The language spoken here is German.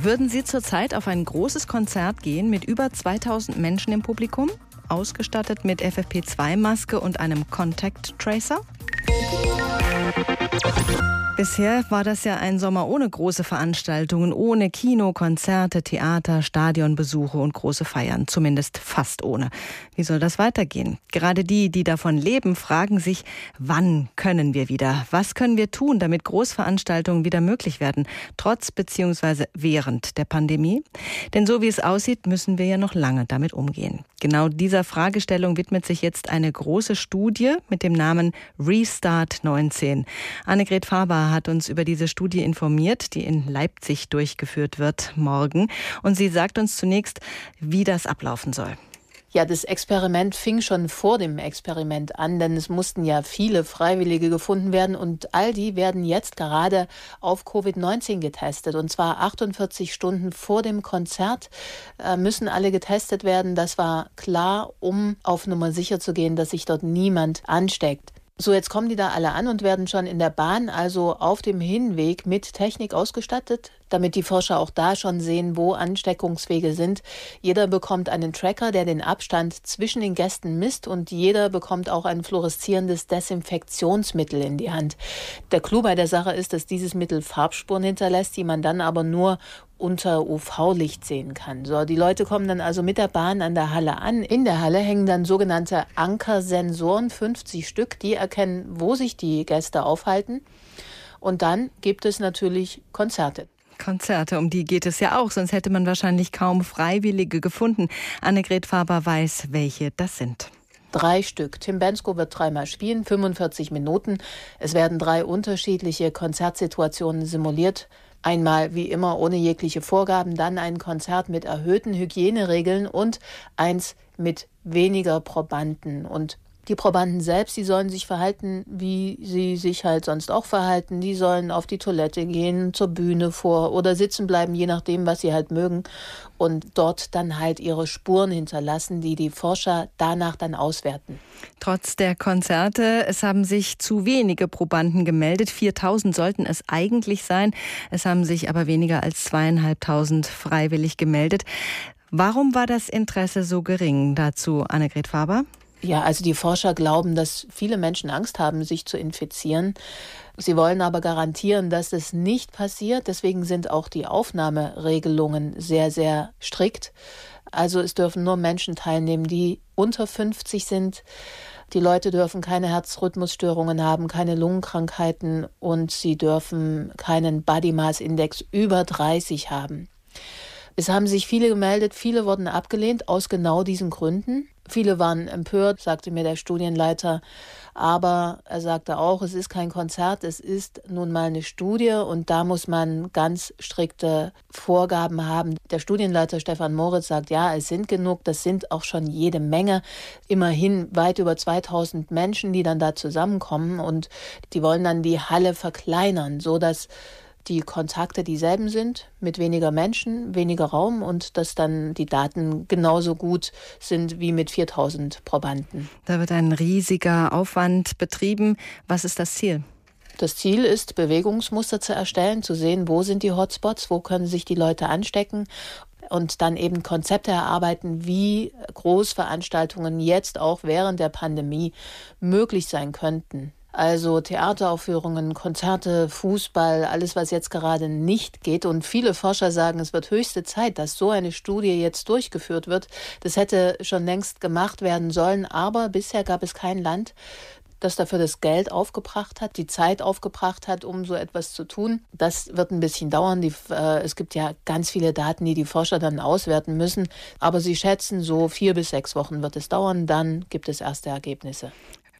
Würden Sie zurzeit auf ein großes Konzert gehen mit über 2000 Menschen im Publikum, ausgestattet mit FFP2-Maske und einem Contact Tracer? Bisher war das ja ein Sommer ohne große Veranstaltungen, ohne Kino, Konzerte, Theater, Stadionbesuche und große Feiern, zumindest fast ohne. Wie soll das weitergehen? Gerade die, die davon leben, fragen sich, wann können wir wieder? Was können wir tun, damit Großveranstaltungen wieder möglich werden, trotz bzw. während der Pandemie? Denn so wie es aussieht, müssen wir ja noch lange damit umgehen. Genau dieser Fragestellung widmet sich jetzt eine große Studie mit dem Namen Restart 19. Annegret Faber hat uns über diese Studie informiert, die in Leipzig durchgeführt wird morgen. Und sie sagt uns zunächst, wie das ablaufen soll. Ja, das Experiment fing schon vor dem Experiment an, denn es mussten ja viele Freiwillige gefunden werden und all die werden jetzt gerade auf Covid-19 getestet. Und zwar 48 Stunden vor dem Konzert äh, müssen alle getestet werden. Das war klar, um auf Nummer sicher zu gehen, dass sich dort niemand ansteckt. So, jetzt kommen die da alle an und werden schon in der Bahn, also auf dem Hinweg mit Technik ausgestattet damit die Forscher auch da schon sehen, wo Ansteckungswege sind. Jeder bekommt einen Tracker, der den Abstand zwischen den Gästen misst und jeder bekommt auch ein fluoreszierendes Desinfektionsmittel in die Hand. Der Clou bei der Sache ist, dass dieses Mittel Farbspuren hinterlässt, die man dann aber nur unter UV-Licht sehen kann. So, die Leute kommen dann also mit der Bahn an der Halle an. In der Halle hängen dann sogenannte Ankersensoren, 50 Stück, die erkennen, wo sich die Gäste aufhalten. Und dann gibt es natürlich Konzerte. Konzerte, um die geht es ja auch, sonst hätte man wahrscheinlich kaum Freiwillige gefunden. Annegret Faber weiß, welche das sind. Drei Stück. Tim Bensko wird dreimal spielen, 45 Minuten. Es werden drei unterschiedliche Konzertsituationen simuliert. Einmal wie immer ohne jegliche Vorgaben, dann ein Konzert mit erhöhten Hygieneregeln und eins mit weniger Probanden. Und die Probanden selbst, die sollen sich verhalten, wie sie sich halt sonst auch verhalten. Die sollen auf die Toilette gehen, zur Bühne vor oder sitzen bleiben, je nachdem, was sie halt mögen. Und dort dann halt ihre Spuren hinterlassen, die die Forscher danach dann auswerten. Trotz der Konzerte, es haben sich zu wenige Probanden gemeldet. 4000 sollten es eigentlich sein. Es haben sich aber weniger als zweieinhalbtausend freiwillig gemeldet. Warum war das Interesse so gering? Dazu Annegret Faber. Ja, also die Forscher glauben, dass viele Menschen Angst haben, sich zu infizieren. Sie wollen aber garantieren, dass es nicht passiert. Deswegen sind auch die Aufnahmeregelungen sehr, sehr strikt. Also es dürfen nur Menschen teilnehmen, die unter 50 sind. Die Leute dürfen keine Herzrhythmusstörungen haben, keine Lungenkrankheiten und sie dürfen keinen Body Mass Index über 30 haben. Es haben sich viele gemeldet, viele wurden abgelehnt aus genau diesen Gründen. Viele waren empört, sagte mir der Studienleiter. Aber er sagte auch, es ist kein Konzert, es ist nun mal eine Studie und da muss man ganz strikte Vorgaben haben. Der Studienleiter Stefan Moritz sagt, ja, es sind genug, das sind auch schon jede Menge. Immerhin weit über 2000 Menschen, die dann da zusammenkommen und die wollen dann die Halle verkleinern, so dass die Kontakte dieselben sind, mit weniger Menschen, weniger Raum und dass dann die Daten genauso gut sind wie mit 4000 Probanden. Da wird ein riesiger Aufwand betrieben. Was ist das Ziel? Das Ziel ist, Bewegungsmuster zu erstellen, zu sehen, wo sind die Hotspots, wo können sich die Leute anstecken und dann eben Konzepte erarbeiten, wie Großveranstaltungen jetzt auch während der Pandemie möglich sein könnten. Also Theateraufführungen, Konzerte, Fußball, alles, was jetzt gerade nicht geht. Und viele Forscher sagen, es wird höchste Zeit, dass so eine Studie jetzt durchgeführt wird. Das hätte schon längst gemacht werden sollen, aber bisher gab es kein Land, das dafür das Geld aufgebracht hat, die Zeit aufgebracht hat, um so etwas zu tun. Das wird ein bisschen dauern. Die, äh, es gibt ja ganz viele Daten, die die Forscher dann auswerten müssen. Aber sie schätzen, so vier bis sechs Wochen wird es dauern. Dann gibt es erste Ergebnisse.